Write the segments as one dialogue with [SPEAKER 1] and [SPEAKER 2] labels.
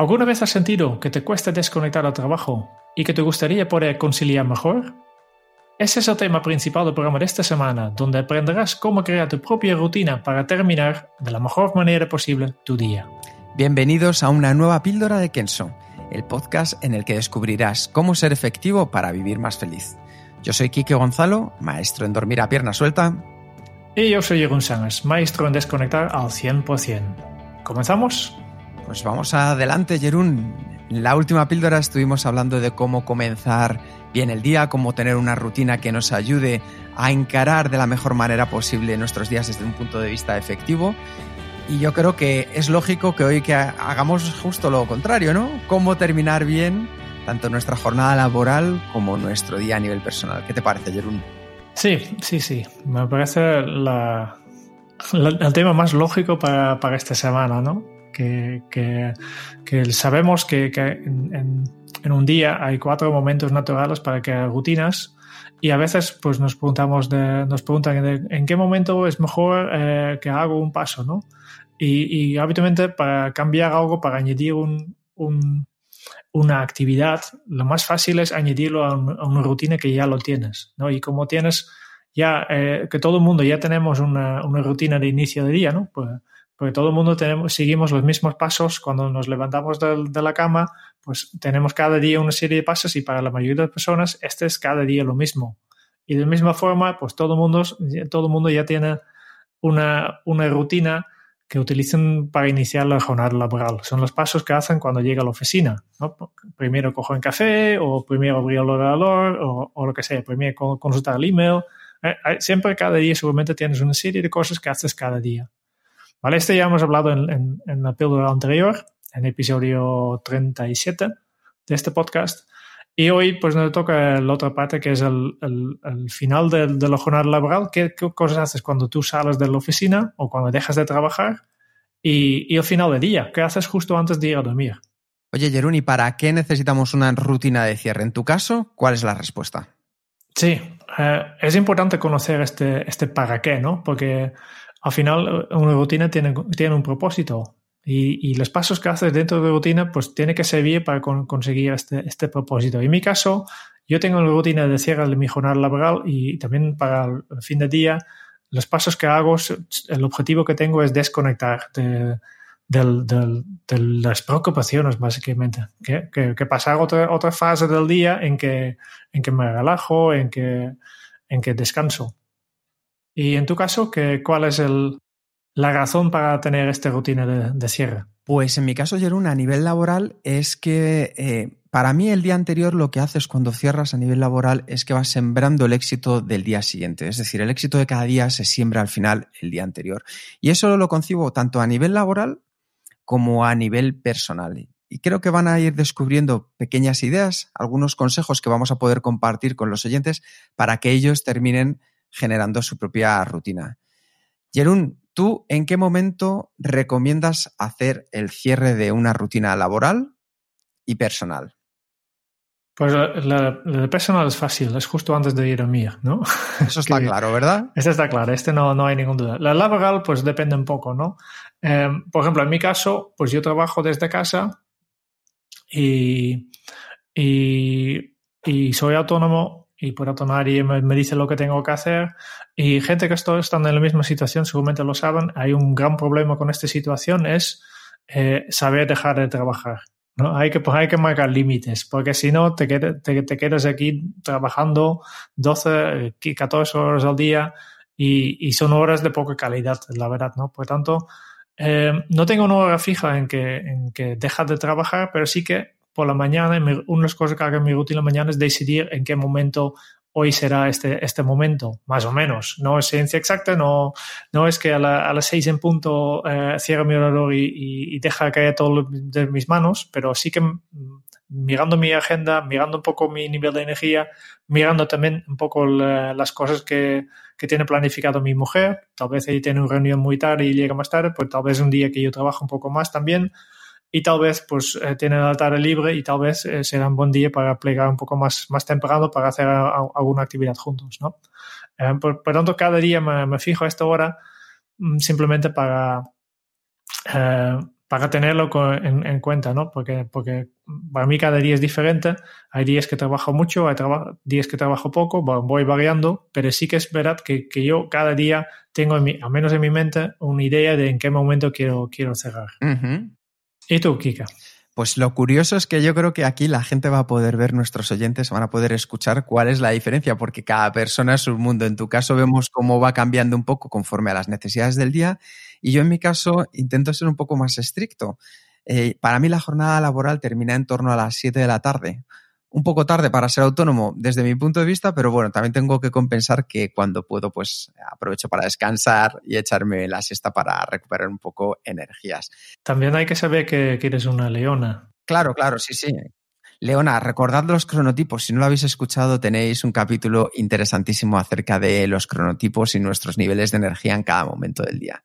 [SPEAKER 1] ¿Alguna vez has sentido que te cuesta desconectar al trabajo y que te gustaría poder conciliar mejor? Ese es el tema principal del programa de esta semana, donde aprenderás cómo crear tu propia rutina para terminar de la mejor manera posible tu día.
[SPEAKER 2] Bienvenidos a una nueva píldora de Kenso, el podcast en el que descubrirás cómo ser efectivo para vivir más feliz. Yo soy Quique Gonzalo, maestro en dormir a pierna suelta.
[SPEAKER 1] Y yo soy Jeroen Sánchez, maestro en desconectar al 100%. ¿Comenzamos?
[SPEAKER 2] Pues vamos adelante, Jerún. En la última píldora estuvimos hablando de cómo comenzar bien el día, cómo tener una rutina que nos ayude a encarar de la mejor manera posible nuestros días desde un punto de vista efectivo. Y yo creo que es lógico que hoy que hagamos justo lo contrario, ¿no? Cómo terminar bien tanto nuestra jornada laboral como nuestro día a nivel personal. ¿Qué te parece, Jerún?
[SPEAKER 1] Sí, sí, sí. Me parece el tema más lógico para, para esta semana, ¿no? Que, que, que sabemos que, que en, en, un día hay cuatro momentos naturales para crear rutinas y a veces pues nos preguntamos de, nos preguntan de, en qué momento es mejor eh, que hago un paso, ¿no? Y, y, habitualmente para cambiar algo, para añadir un, un, una actividad, lo más fácil es añadirlo a, un, a, una rutina que ya lo tienes, ¿no? Y como tienes ya, eh, que todo el mundo ya tenemos una, una, rutina de inicio de día, ¿no? Pues, porque todo el mundo tenemos, seguimos los mismos pasos cuando nos levantamos de, de, la cama, pues tenemos cada día una serie de pasos y para la mayoría de personas este es cada día lo mismo. Y de la misma forma, pues todo el mundo, todo el mundo ya tiene una, una rutina que utilizan para iniciar la jornada laboral. Son los pasos que hacen cuando llega a la oficina. ¿no? Primero cojo un café o primero abrir el ordenador o, o lo que sea, primero consultar el email. Eh, siempre cada día seguramente tienes una serie de cosas que haces cada día. ¿Vale? Este ya hemos hablado en, en, en la píldora anterior, en episodio 37 de este podcast. Y hoy pues nos toca la otra parte que es el, el, el final de, de, la jornada laboral. ¿Qué, ¿Qué, cosas haces cuando tú sales de la oficina o cuando dejas de trabajar? Y, y el final del día. ¿Qué haces justo antes de ir a dormir?
[SPEAKER 2] Oye, Jerún, ¿y para qué necesitamos una rutina de cierre? En tu caso, ¿cuál es la respuesta?
[SPEAKER 1] Sí, eh, es importante conocer este, este para qué, ¿no? Porque al final una rutina tiene, tiene un propósito. Y, los pasos que haces dentro de la rutina, pues tiene que servir para con, conseguir este, este propósito. En mi caso, yo tengo una rutina de cierre de mi jornada laboral y también para el fin de día, los pasos que hago, el objetivo que tengo es desconectar de, de, de, de las preocupaciones, básicamente. Que, que, que, pasar otra, otra fase del día en que, en que me relajo, en que, en que descanso. Y en tu caso, ¿qué, ¿cuál es la razón para tener esta rutina de, de cierre?
[SPEAKER 2] Pues en mi caso, Jerón, a nivel laboral es que eh, para mí el día anterior lo que haces cuando cierras a nivel laboral es que vas sembrando el éxito del día siguiente. Es decir, el éxito de cada día se siembra al final el día anterior. Y eso lo concibo tanto a nivel laboral como a nivel personal. Y creo que van a ir descubriendo pequeñas ideas, algunos consejos que vamos a poder compartir con los oyentes para que ellos terminen generando su propia rutina. Jerún, ¿Tú en qué momento recomiendas hacer el cierre de una rutina laboral y personal?
[SPEAKER 1] Pues la, la personal es fácil, es justo antes de ir a mí, ¿no?
[SPEAKER 2] Eso está claro, ¿verdad?
[SPEAKER 1] Este está claro, este no, no hay ninguna duda. La laboral, pues depende un poco, ¿no? Eh, por ejemplo, en mi caso, pues yo trabajo desde casa y, y, y soy autónomo y por tanto nadie me, me, dice lo que tengo que hacer. Y gente que está, están en la misma situación seguramente lo saben. Hay un gran problema con esta situación, es eh, saber dejar de trabajar. ¿no? Hay, que, pues hay que marcar límites, porque si no te, te, te, quedas aquí trabajando 12, 14 horas al día y, y, son horas de poca calidad, la verdad. ¿no? Por tanto, eh, no tengo una hora fija en que, en que dejas de trabajar, pero sí que por la mañana, una de las cosas que hago en mi rutina mañana es decidir en qué momento hoy será este, este momento, más o menos. No es ciencia exacta, no, no es que a, las seis en punto eh, cierre mi ordenador y, y, deja caer todo de mis manos, pero sí que mm, mirando mi agenda, mirando un poco mi nivel de energía, mirando también un poco las cosas que, que, tiene planificado mi mujer. Tal vez ella tiene una reunión muy tarde y llega más tarde, pues tal vez un día que yo trabajo un poco más también y tal vez pues eh, tiene la tarde libre y tal vez eh, será un buen día para plegar un poco más, más temprano para hacer alguna actividad juntos, ¿no? Eh, por, por, tanto, cada día me, fijo a esta hora mm, simplemente para, para tenerlo en, en, cuenta, ¿no? Porque, porque para mí cada día es diferente. Hay días que trabajo mucho, hay días que trabajo poco, voy variando, pero sí que es verdad que, que yo cada día tengo, en al menos en mi mente, una idea de en qué momento quiero, quiero cerrar. ¿Y tú, Kika?
[SPEAKER 2] Pues lo curioso es que yo creo que aquí la gente va a poder ver, nuestros oyentes van a poder escuchar cuál es la diferencia, porque cada persona es un mundo. En tu caso vemos cómo va cambiando un poco conforme a las necesidades del día y yo en mi caso intento ser un poco más estricto. Eh, para mí la jornada laboral termina en torno a las 7 de la tarde un poco tarde para ser autónomo desde mi punto de vista, pero bueno, también tengo que compensar que cuando puedo, pues aprovecho para descansar y echarme la siesta para recuperar un poco energías.
[SPEAKER 1] También hay que saber que, que eres una leona.
[SPEAKER 2] Claro, claro, sí, sí. Leona, recordad los cronotipos. Si no lo habéis escuchado, tenéis un capítulo interesantísimo acerca de los cronotipos y nuestros niveles de energía en cada momento del día.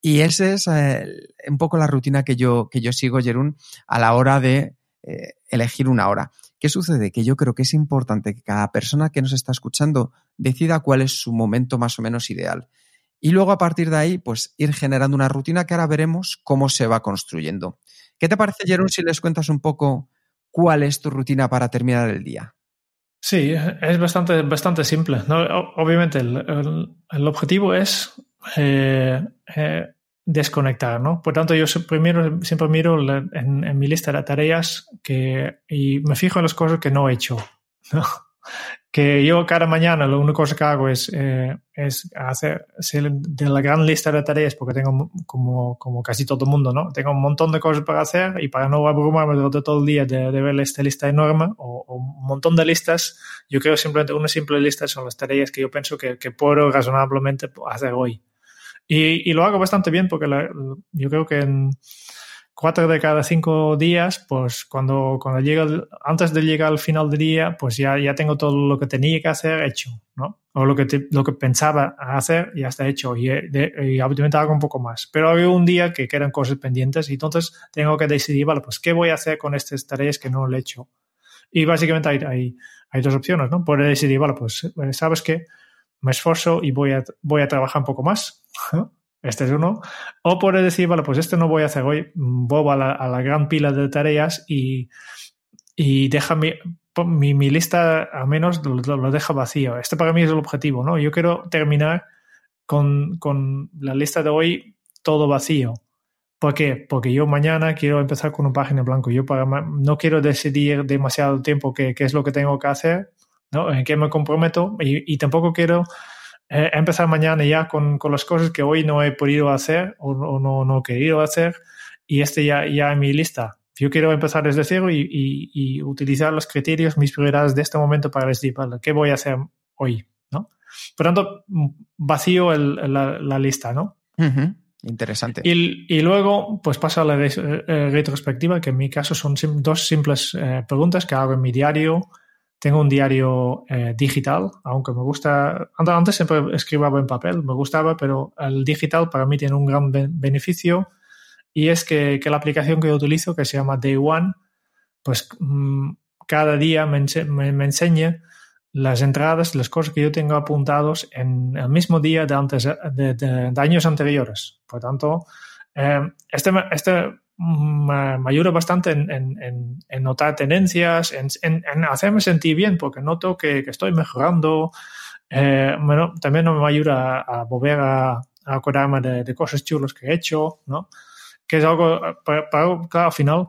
[SPEAKER 2] Y esa es eh, un poco la rutina que yo, que yo sigo, Jerún, a la hora de eh, elegir una hora. ¿Qué sucede? Que yo creo que es importante que cada persona que nos está escuchando decida cuál es su momento más o menos ideal. Y luego a partir de ahí, pues ir generando una rutina que ahora veremos cómo se va construyendo. ¿Qué te parece, Jerón, si les cuentas un poco cuál es tu rutina para terminar el día?
[SPEAKER 1] Sí, es bastante, bastante simple. ¿no? Obviamente, el, el, objetivo es eh, eh, desconectar, ¿no? Por tanto, yo primero siempre miro en, en, mi lista de tareas que, y me fijo en las cosas que no he hecho, ¿no? Que yo cada mañana lo único que hago es, eh, es hacer de la gran lista de tareas, porque tengo como, como casi todo el mundo, ¿no? Tengo un montón de cosas para hacer y para no abrumarme durante todo el día de, de ver esta lista enorme o, o, un montón de listas, yo creo simplemente una simple lista son las tareas que yo pienso que, que puedo razonablemente hacer hoy. Y, y, lo hago bastante bien porque la, yo creo que en cuatro de cada cinco días, pues cuando, cuando llega, antes de llegar al final del día, pues ya, ya tengo todo lo que tenía que hacer hecho, ¿no? O lo que, te, lo que pensaba hacer ya está hecho y, de, y obviamente hago un poco más. Pero hay un día que quedan cosas pendientes y entonces tengo que decidir, vale, pues qué voy a hacer con estas tareas que no lo he hecho. Y básicamente hay, hay, hay dos opciones, ¿no? Puedes decidir, vale, pues sabes que me esfuerzo y voy a, voy a trabajar un poco más. Este es uno. O puede decir, vale, pues este no voy a hacer hoy, voy a la, a la gran pila de tareas y, y deja mi, mi, mi lista al menos lo, lo, deja vacío. Este para mí es el objetivo, ¿no? Yo quiero terminar con, con la lista de hoy todo vacío. ¿Por qué? Porque yo mañana quiero empezar con una página en blanco. Yo para, no quiero decidir demasiado tiempo qué, qué es lo que tengo que hacer, ¿no? en qué me comprometo y, y tampoco quiero eh, empezar mañana ya con, con, las cosas que hoy no he podido hacer o, o no, no, he querido hacer y este ya, ya en mi lista. Yo quiero empezar desde cero y, y, y, utilizar los criterios, mis prioridades de este momento para decir, vale, ¿qué voy a hacer hoy? ¿no? Por tanto, vacío el, la, la, lista, ¿no?
[SPEAKER 2] Uh -huh. Interesante.
[SPEAKER 1] Y, y, luego, pues paso a la eh, retrospectiva, que en mi caso son sim dos simples eh, preguntas que hago en mi diario. Tengo un diario eh, digital, aunque me gusta, antes siempre escribaba en papel, me gustaba, pero el digital para mí tiene un gran beneficio y es que, que la aplicación que yo utilizo, que se llama Day One, pues mmm, cada día me, me, me, enseña las entradas, las cosas que yo tengo apuntados en el mismo día de, antes, de, de, de años anteriores. Por tanto, eh, este, este me, ayuda bastante en, en, en, notar tendencias, en, hacerme sentir bien, porque noto que, que estoy mejorando. Eh, bueno, también me ayuda a, a volver a, a acordarme de, de, cosas chulas que he hecho, ¿no? Que es algo, para, para, claro, al final,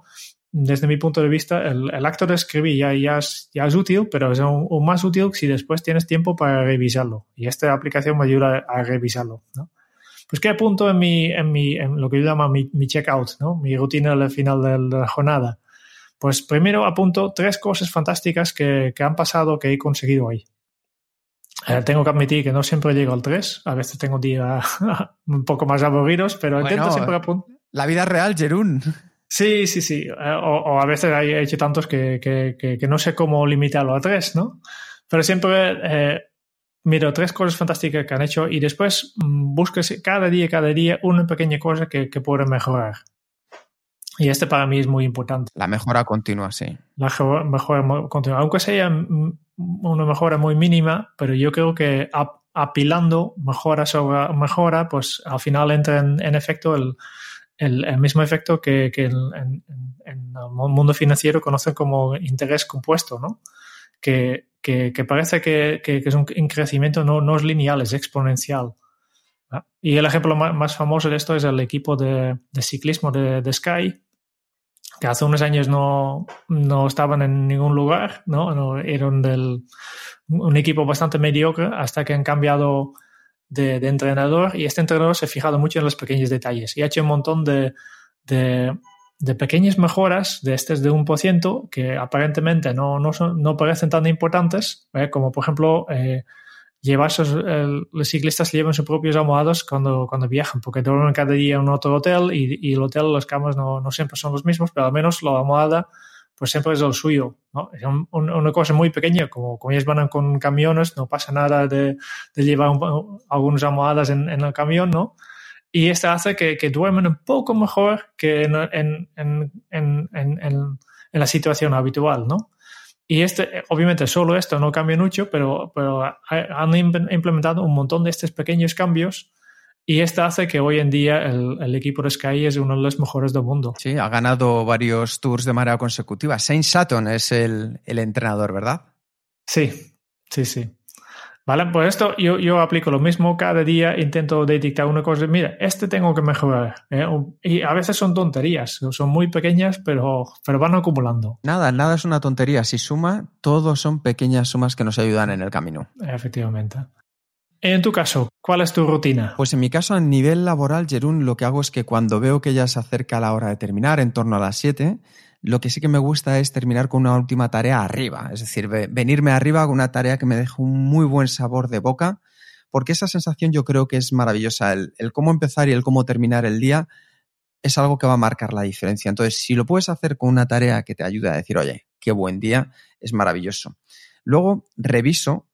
[SPEAKER 1] desde mi punto de vista, el, el acto de escribir ya, ya, es, ya es útil, pero es aún, más útil si después tienes tiempo para revisarlo. Y esta aplicación me ayuda a revisarlo, ¿no? Pues qué apunto en mi, en mi, en lo que yo llamo mi, mi checkout, ¿no? Mi rutina al final de la jornada. Pues primero apunto tres cosas fantásticas que, que han pasado, que he conseguido hoy. Eh, tengo que admitir que no siempre llego al 3, a veces tengo días un poco más aburridos, pero
[SPEAKER 2] Bueno,
[SPEAKER 1] intento siempre apuntar.
[SPEAKER 2] La vida real, Jerún.
[SPEAKER 1] Sí, sí, sí. Eh, O, o a veces hay he hecho tantos que, que, que, que no sé cómo limitarlo a tres, ¿no? Pero siempre eh, miro tres cosas fantásticas que han hecho y después mm, busques cada día, cada día una pequeña cosa que, que pueden mejorar. Y este para mí es muy importante.
[SPEAKER 2] La mejora continua, sí.
[SPEAKER 1] La jo- mejora continua. Aunque sea mm, una mejora muy mínima, pero yo creo que ap- apilando mejora sobre mejora, pues al final entra en, en efecto el, el, el mismo efecto que, que en, en- en el mundo financiero conocen como interés compuesto, ¿no? Que, que, que parece que, que- que es un crecimiento no, no es lineal, es exponencial. Y el ejemplo ma- más famoso de esto es el equipo de, de ciclismo de, de Sky, que hace unos años no, no estaban en ningún lugar, ¿no? No, eran del, un equipo bastante mediocre hasta que han cambiado de, de entrenador y este entrenador se ha fijado mucho en los pequeños detalles y ha hecho un montón de, de, de pequeñas mejoras de estos de 1% que aparentemente no, no, no parecen tan importantes, ¿eh? como por ejemplo eh, los ciclistas llevan sus propios almohados cuando, cuando viajan, porque duermen cada día en otro hotel y, el hotel, las camas no, no siempre son los mismos, pero al menos la almohada pues siempre es el suyo. ¿no? Es un- un- una cosa muy pequeña, como, como ellos van con camiones, no pasa nada de, llevar un- algunas almohadas en el camión, ¿no? Y esto hace que, que duermen un poco mejor que en, la situación habitual, ¿no? Y este, obviamente solo esto no cambia mucho, pero, pero ha- han im- implementado un montón de estos pequeños cambios y esto hace que hoy en día el, el equipo de Sky es uno de los mejores del mundo.
[SPEAKER 2] Sí, ha ganado varios tours de manera consecutiva. Saint Sutton es el, el entrenador, ¿verdad?
[SPEAKER 1] Sí, sí, sí. Vale, pues esto yo, yo aplico lo mismo cada día, intento detectar una cosa, mira, este tengo que mejorar. ¿eh? Y a veces son tonterías, son muy pequeñas, pero, pero van acumulando,
[SPEAKER 2] Nada, nada es una tontería. Si suma, todos son pequeñas sumas que nos ayudan en el camino.
[SPEAKER 1] efectivamente. En tu caso, ¿cuál es tu rutina?
[SPEAKER 2] Pues en mi caso, a nivel laboral, Jerún, lo que hago es que cuando veo que ya se acerca la hora de terminar, en torno a las 7, lo que sí que me gusta es terminar con una última tarea arriba. Es decir, ve- venirme arriba con una tarea que me deje un muy buen sabor de boca, porque esa sensación yo creo que es maravillosa. El, cómo empezar y el cómo terminar el día es algo que va a marcar la diferencia. Entonces, si lo puedes hacer con una tarea que te ayude a decir, oye, qué buen día, es maravilloso. Luego reviso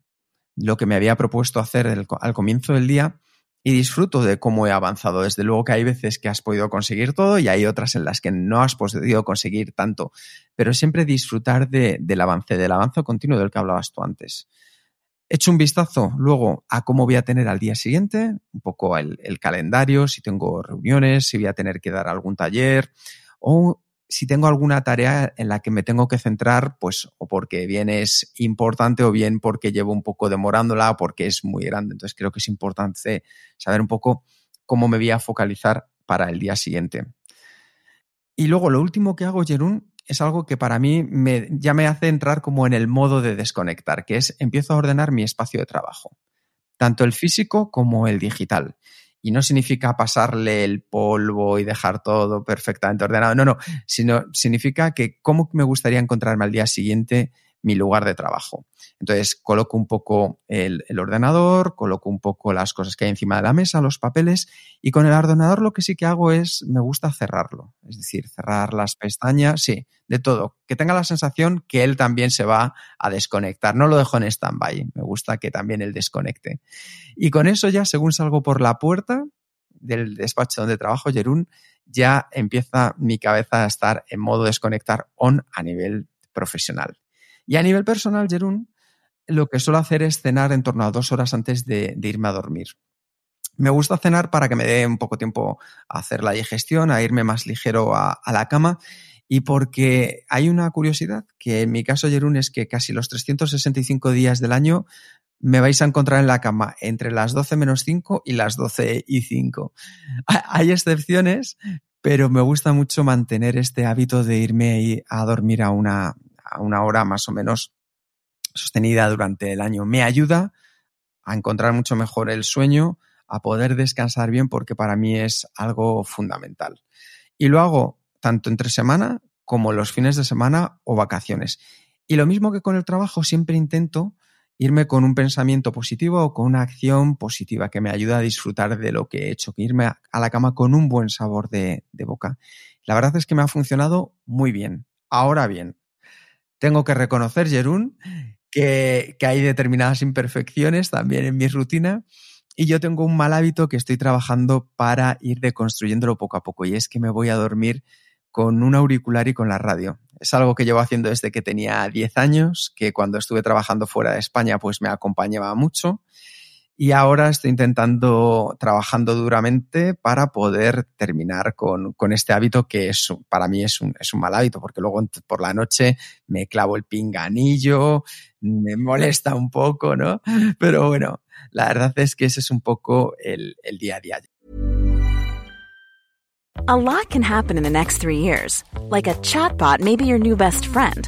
[SPEAKER 2] lo que me había propuesto hacer al comienzo del día y disfruto de cómo he avanzado. Desde luego que hay veces que has podido conseguir todo y hay otras en las que no has podido conseguir tanto, pero siempre disfrutar de- del avance, del avance continuo del que hablabas tú antes. Echo un vistazo luego a cómo voy a tener al día siguiente, un poco el, el calendario, si tengo reuniones, si voy a tener que dar algún taller o si tengo alguna tarea en la que me tengo que centrar, pues o porque bien es importante o bien porque llevo un poco demorándola o porque es muy grande. Entonces creo que es importante saber un poco cómo me voy a focalizar para el día siguiente. Y luego lo último que hago, Jerún, es algo que para mí ya me hace entrar como en el modo de desconectar, que es empiezo a ordenar mi espacio de trabajo, tanto el físico como el digital. Y no significa pasarle el polvo y dejar todo perfectamente ordenado, no, no, sino significa que cómo me gustaría encontrarme al día siguiente mi lugar de trabajo. Entonces coloco un poco el, ordenador, coloco un poco las cosas que hay encima de la mesa, los papeles, y con el ordenador lo que sí que hago es, me gusta cerrarlo, es decir, cerrar las pestañas, sí, de todo, que tenga la sensación que él también se va a desconectar, no lo dejo en stand-by, me gusta que también él desconecte. Y con eso ya, según salgo por la puerta del despacho donde trabajo, Jerún, ya empieza mi cabeza a estar en modo desconectar on a nivel profesional. Y a nivel personal, Jerún, lo que suelo hacer es cenar en torno a dos horas antes de, irme a dormir. Me gusta cenar para que me dé un poco tiempo a hacer la digestión, a irme más ligero a, a la cama y porque hay una curiosidad que en mi caso, Jerún, es que casi los 365 días del año me vais a encontrar en la cama entre las 12 menos 5 y las 12 y 5. Hay excepciones, pero me gusta mucho mantener este hábito de irme a dormir a una, a una hora más o menos sostenida durante el año. Me ayuda a encontrar mucho mejor el sueño, a poder descansar bien, porque para mí es algo fundamental. Y lo hago tanto entre semana como los fines de semana o vacaciones. Y lo mismo que con el trabajo, siempre intento irme con un pensamiento positivo o con una acción positiva que me ayuda a disfrutar de lo que he hecho, que irme a la cama con un buen sabor de, de boca. La verdad es que me ha funcionado muy bien. Ahora bien, tengo que reconocer, Jerún, que, que hay determinadas imperfecciones también en mi rutina y yo tengo un mal hábito que estoy trabajando para ir deconstruyéndolo poco a poco y es que me voy a dormir con un auricular y con la radio. Es algo que llevo haciendo desde que tenía 10 años, que cuando estuve trabajando fuera de España pues me acompañaba mucho y ahora estoy intentando, trabajando duramente para poder terminar con, con este hábito que es, para mí es un, es un mal hábito, porque luego por la noche me clavo el pinganillo, me molesta un poco, ¿no? Pero bueno, la verdad es que ese es un poco el, el día a día.
[SPEAKER 3] A lot can happen in the next three years. Like chatbot may be your new best friend.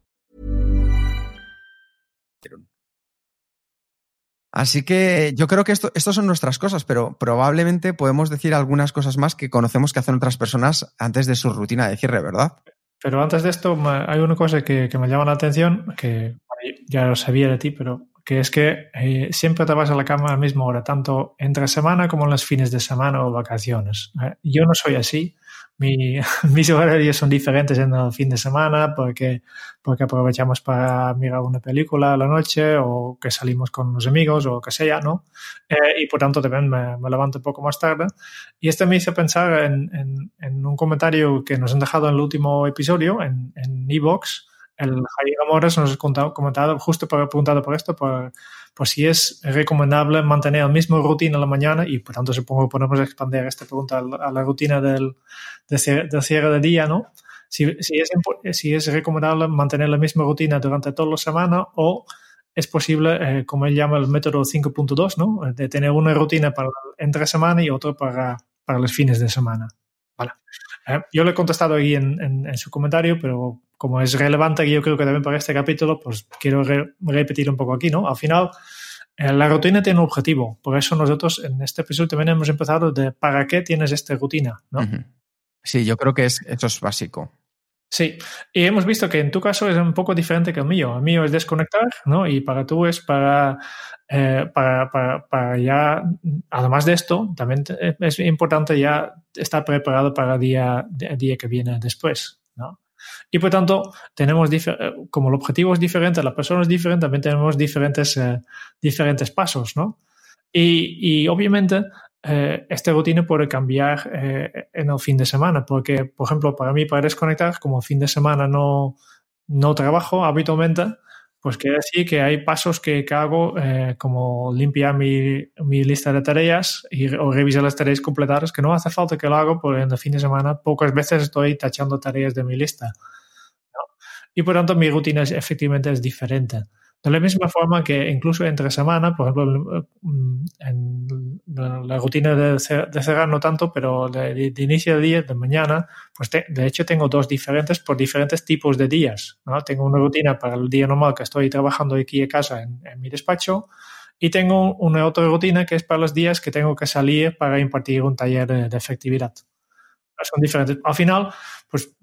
[SPEAKER 2] Así que yo creo que esto son nuestras cosas, pero probablemente podemos decir algunas cosas más que conocemos que hacen otras personas antes de su rutina de cierre, ¿verdad?
[SPEAKER 1] Pero antes de esto, hay una cosa que, que me llama la atención, que ya lo sabía de ti, pero que es que eh, siempre te vas a la cama a la misma hora, tanto entre semana como en los fines de semana o vacaciones. ¿eh? Yo no soy así. Mi, mis horarios son diferentes en el fin de semana porque, porque aprovechamos para mirar una película a la noche o que salimos con los amigos o que sea, ¿no? Eh, y por tanto también me, me, levanto un poco más tarde. Y esto me hizo pensar en, en, en, un comentario que nos han dejado en el último episodio, en Evox, el Javier Amores nos ha comentado, justo por, preguntado por esto, por, por, si es recomendable mantener el mismo rutina en la mañana y por tanto supongo que podemos expandir esta pregunta a la rutina del, del cierre de día, ¿no? Si, si, es, si es recomendable mantener la misma rutina durante toda la semana o es posible, eh, como él llama el método 5.2, ¿no? De tener una rutina para entre semana y otra para, para los fines de semana. Vale. Eh, yo le he contestado ahí en, en, en, su comentario, pero como es relevante, yo creo que también para este capítulo, pues quiero re repetir un poco aquí, ¿no? Al final, eh, la rutina tiene un objetivo. Por eso nosotros en este episodio también hemos empezado de para qué tienes esta rutina, ¿no?
[SPEAKER 2] Uh -huh. Sí, yo creo que es, eso es básico.
[SPEAKER 1] Sí, y hemos visto que en tu caso es un poco diferente que el mío. El mío es desconectar, ¿no? Y para tú es para, eh, para, para, para, ya, además de esto, también es importante ya estar preparado para el día, el día que viene después, ¿no? Y por tanto, tenemos como el objetivo es diferente, la persona es diferente, también tenemos diferentes, eh, diferentes pasos, ¿no? Y, y obviamente, eh, esta rutina puede cambiar eh, en el fin de semana, porque, por ejemplo, para mí, para desconectar, como fin de semana no, no trabajo habitualmente, pues quiere decir que hay pasos que, que hago, eh, como limpiar mi, mi, lista de tareas y, o revisar las tareas completadas, que no hace falta que lo haga, porque en el fin de semana pocas veces estoy tachando tareas de mi lista. Y por tanto, mi rutina es, efectivamente es diferente. De la misma forma que incluso entre semana, por ejemplo, en la rutina de, cerrar no tanto, pero de, inicio de día, de mañana, pues te, de hecho tengo dos diferentes por diferentes tipos de días. ¿no? Tengo una rutina para el día normal que estoy trabajando aquí en casa en, en mi despacho y tengo una otra rutina que es para los días que tengo que salir para impartir un taller de, de efectividad. Son diferentes. Al final, pues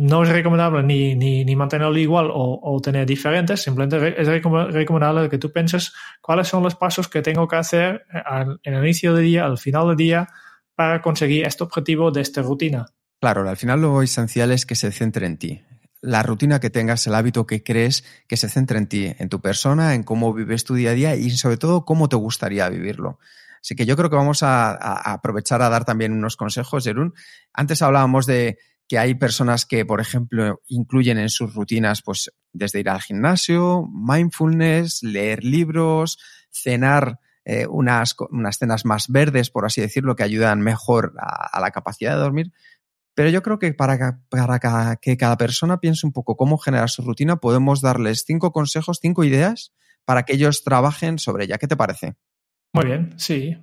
[SPEAKER 1] no es recomendable ni, ni, mantenerlo igual o, o, tener diferentes, simplemente es recomendable que tú pienses cuáles son los pasos que tengo que hacer al, en el inicio del día, al final del día, para conseguir este objetivo de esta rutina.
[SPEAKER 2] Claro, al final lo esencial es que se centre en ti. La rutina que tengas, el hábito que crees, que se centre en ti, en tu persona, en cómo vives tu día a día y sobre todo cómo te gustaría vivirlo. Así que yo creo que vamos a, a aprovechar a dar también unos consejos, Jerún. Antes hablábamos de que hay personas que, por ejemplo, incluyen en sus rutinas, pues, desde ir al gimnasio, mindfulness, leer libros, cenar eh, unas, unas cenas más verdes, por así decirlo, que ayudan mejor a, a la capacidad de dormir. Pero yo creo que para, para, que cada persona piense un poco cómo generar su rutina, podemos darles cinco consejos, cinco ideas para que ellos trabajen sobre ella. ¿Qué te parece?
[SPEAKER 1] Muy bien, sí,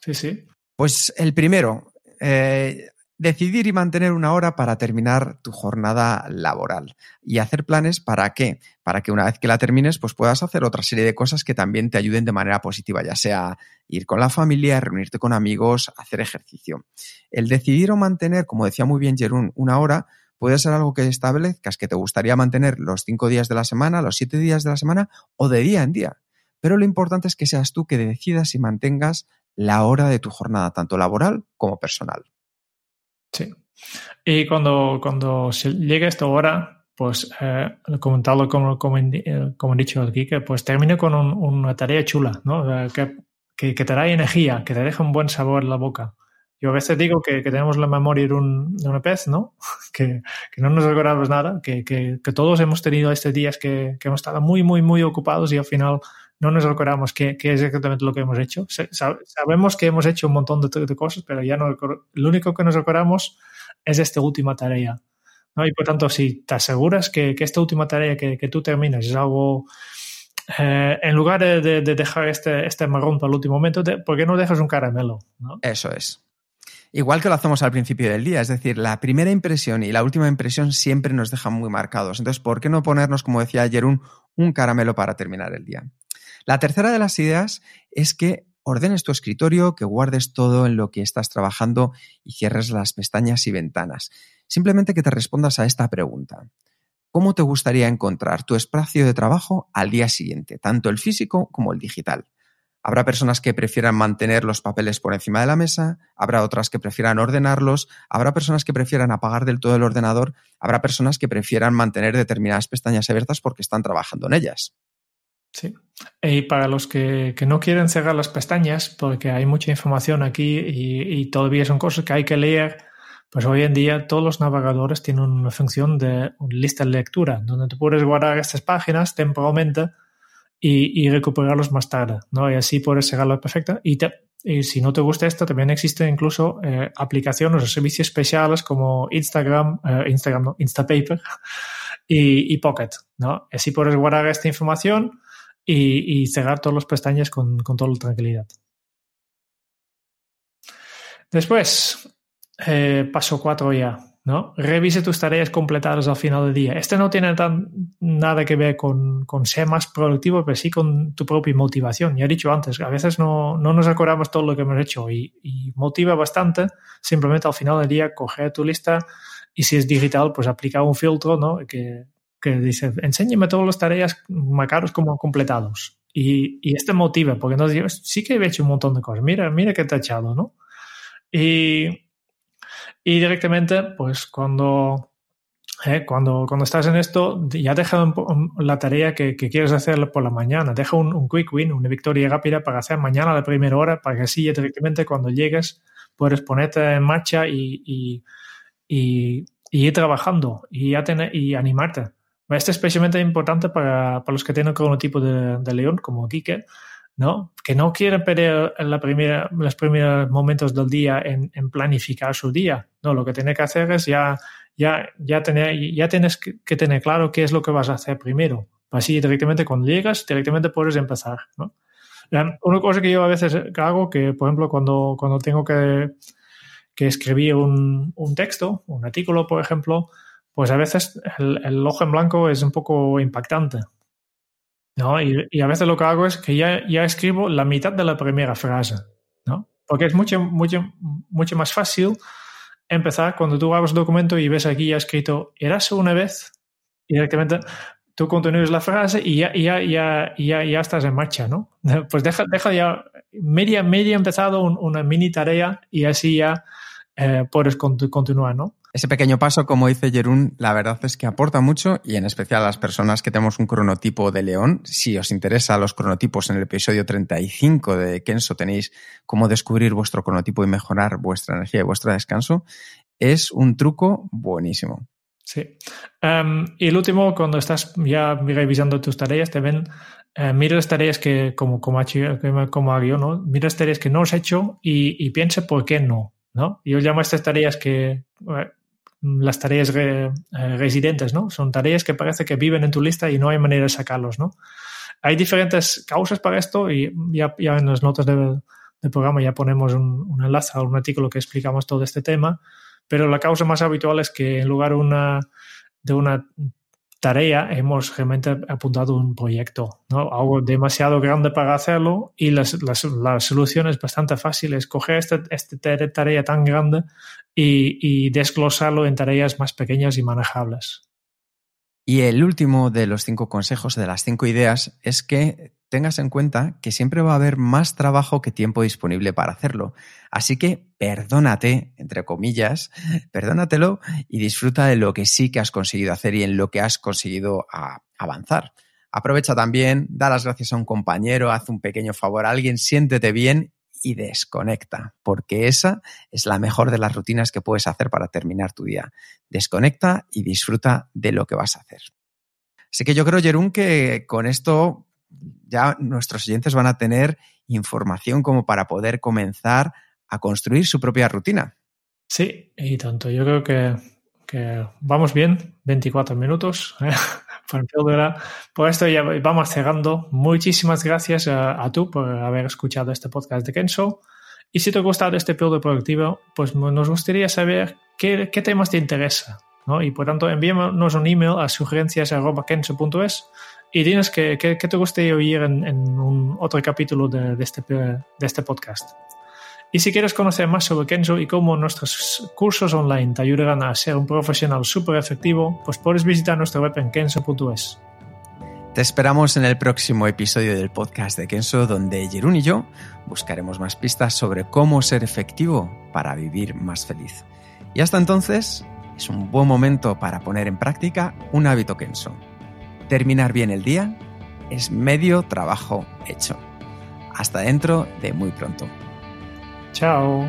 [SPEAKER 1] sí, sí.
[SPEAKER 2] Pues el primero, eh, decidir y mantener una hora para terminar tu jornada laboral y hacer planes para qué, para que una vez que la termines pues puedas hacer otra serie de cosas que también te ayuden de manera positiva, ya sea ir con la familia, reunirte con amigos, hacer ejercicio. El decidir o mantener, como decía muy bien Jerún, una hora puede ser algo que establezcas que te gustaría mantener los cinco días de la semana, los siete días de la semana o de día en día. Pero lo importante es que seas tú que decidas y mantengas la hora de tu jornada, tanto laboral como personal.
[SPEAKER 1] Sí. Y cuando, cuando llegue esta hora, pues eh, comentarlo como, como, eh, como, he dicho aquí, que pues termine con un, una tarea chula, ¿no? Que, que, que, te da energía, que te deja un buen sabor en la boca. Yo a veces digo que, que tenemos la memoria de un, de un pez, ¿no? que, no nos recordamos nada, que, todos hemos tenido estos días que, hemos estado muy, muy, muy ocupados y al final no nos recordamos qué, qué, es exactamente lo que hemos hecho. Sabemos que hemos hecho un montón de, cosas, pero ya no lo único que nos recordamos es esta última tarea. ¿no? Y por tanto, si te aseguras que, que esta última tarea que, que, tú terminas es algo, eh, en lugar de, de, dejar este, este marrón para el último momento, ¿por qué no dejas un caramelo?
[SPEAKER 2] Eso es. Igual que lo hacemos al principio del día, es decir, la primera impresión y la última impresión siempre nos dejan muy marcados. Entonces, ¿por qué no ponernos, como decía ayer, un caramelo para terminar el día? La tercera de las ideas es que ordenes tu escritorio, que guardes todo en lo que estás trabajando y cierres las pestañas y ventanas. Simplemente que te respondas a esta pregunta. ¿Cómo te gustaría encontrar tu espacio de trabajo al día siguiente, tanto el físico como el digital? Habrá personas que prefieran mantener los papeles por encima de la mesa, habrá otras que prefieran ordenarlos, habrá personas que prefieran apagar del todo el ordenador, habrá personas que prefieran mantener determinadas pestañas abiertas porque están trabajando en ellas.
[SPEAKER 1] Sí. Y para los que, que, no quieren cerrar las pestañas, porque hay mucha información aquí y, y, todavía son cosas que hay que leer, pues hoy en día todos los navegadores tienen una función de una lista de lectura, donde tú puedes guardar estas páginas temporalmente y, y recuperarlos más tarde, ¿no? Y así puedes cerrarlo perfecto. Y, te, y si no te gusta esto, también existen incluso eh, aplicaciones o servicios especiales como Instagram, eh, Instagram, no, Instapaper y, y Pocket, ¿no? Así puedes guardar esta información y, y cerrar todas las pestañas con, con toda tranquilidad. Después, eh, paso 4 ya, ¿no? Revise tus tareas completadas al final del día. Este no tiene tan, nada que ver con, con, ser más productivo, pero sí con tu propia motivación. Ya he dicho antes, a veces no, no nos acordamos todo lo que hemos hecho y, y, motiva bastante simplemente al final del día coger tu lista y si es digital, pues aplicar un filtro, ¿no? Que, que dice, enséñame todas las tareas marcadas como completados. Y, y este motiva, porque entonces yo sí que he hecho un montón de cosas. Mira, mira que echado, ¿no? Y, y directamente, pues cuando, eh, cuando, cuando estás en esto, ya deja la tarea que, que, quieres hacer por la mañana. Deja un, un, quick win, una victoria rápida para hacer mañana la primera hora, para que así directamente cuando llegues puedes ponerte en marcha y, y, y, y ir trabajando y, ya tener, y animarte. Esto es especialmente importante para, para los que tienen cronotipo de, de león, como Kike, ¿no? Que no quieren perder la primera, los primeros momentos del día en, en, planificar su día. No, lo que tiene que hacer es ya, ya, ya, tener, ya tienes que tener claro qué es lo que vas a hacer primero. Así directamente cuando llegas, directamente puedes empezar, ¿no? Una cosa que yo a veces hago, que por ejemplo cuando, cuando tengo que, que escribir un, un texto, un artículo, por ejemplo, pues a veces el, el, ojo en blanco es un poco impactante. ¿no? Y, y, a veces lo que hago es que ya, ya escribo la mitad de la primera frase, ¿no? Porque es mucho, mucho, mucho más fácil empezar cuando tú abres documento y ves aquí ya escrito eras una vez y directamente tú continúas la frase y ya, ya, ya, ya, ya estás en marcha, ¿no? Pues deja, deja ya media, media empezado un, una mini tarea y así ya eh, puedes continuar, ¿no?
[SPEAKER 2] Ese pequeño paso, como dice Jerún, la verdad es que aporta mucho y en especial a las personas que tenemos un cronotipo de león. Si os interesa los cronotipos, en el episodio 35 de Kenso tenéis cómo descubrir vuestro cronotipo y mejorar vuestra energía y vuestro descanso. Es un truco buenísimo.
[SPEAKER 1] Sí. Em, y el último, cuando estás ya revisando tus tareas, te ven, eh, mira las tareas que, como, como, como hago yo, ¿no? Mira las tareas que no has hecho y, y piensa por qué no, ¿no? Yo llamo a estas tareas que, eh, las tareas eh, residentes, ¿no? Son tareas que parece que viven en tu lista y no hay manera de sacarlos, ¿no? Hay diferentes causas para esto y ya, en las notas del, programa ya ponemos un, enlace a un artículo que explicamos todo este tema, pero la causa más habitual es que en lugar una, de una tarea hemos realmente apuntado un proyecto, ¿no? algo demasiado grande para hacerlo y las, las, la solución es bastante fácil, es coger esta, esta tarea tan grande y, y desglosarlo en tareas más pequeñas y manejables.
[SPEAKER 2] Y el último de los cinco consejos, de las cinco ideas, es que tengas en cuenta que siempre va a haber más trabajo que tiempo disponible para hacerlo. Así que perdónate, entre comillas, perdónatelo y disfruta de lo que sí que has conseguido hacer y en lo que has conseguido avanzar. Aprovecha también, da las gracias a un compañero, haz un pequeño favor a alguien, siéntete bien y desconecta, porque esa es la mejor de las rutinas que puedes hacer para terminar tu día. Desconecta y disfruta de lo que vas a hacer. Así que yo creo, Jerún, que con esto ya nuestros oyentes van a tener información como para poder comenzar a construir su propia rutina.
[SPEAKER 1] Sí, y tanto. Yo creo que, que vamos bien, 24 minutos. ¿eh? Por esto ya vamos cerrando. Muchísimas gracias a, a, tú por haber escuchado este podcast de Kenso. Y si te ha gustado este periodo productivo, pues nos gustaría saber qué, qué temas te interesa. ¿no? Y por tanto, envíanos un email a sugerencias.kenso.es y dinos qué, te gustaría oír en, en un otro capítulo de, de, este, de este podcast. Y si quieres conocer más sobre Kenzo y cómo nuestros cursos online te ayudarán a ser un profesional súper efectivo, pues puedes visitar nuestra web en kenzo.es.
[SPEAKER 2] Te esperamos en el próximo episodio del podcast de Kenzo, donde Jerún y yo buscaremos más pistas sobre cómo ser efectivo para vivir más feliz. Y hasta entonces, es un buen momento para poner en práctica un hábito Kenzo terminar bien el día es medio trabajo hecho. Hasta dentro de muy pronto.
[SPEAKER 1] Chao.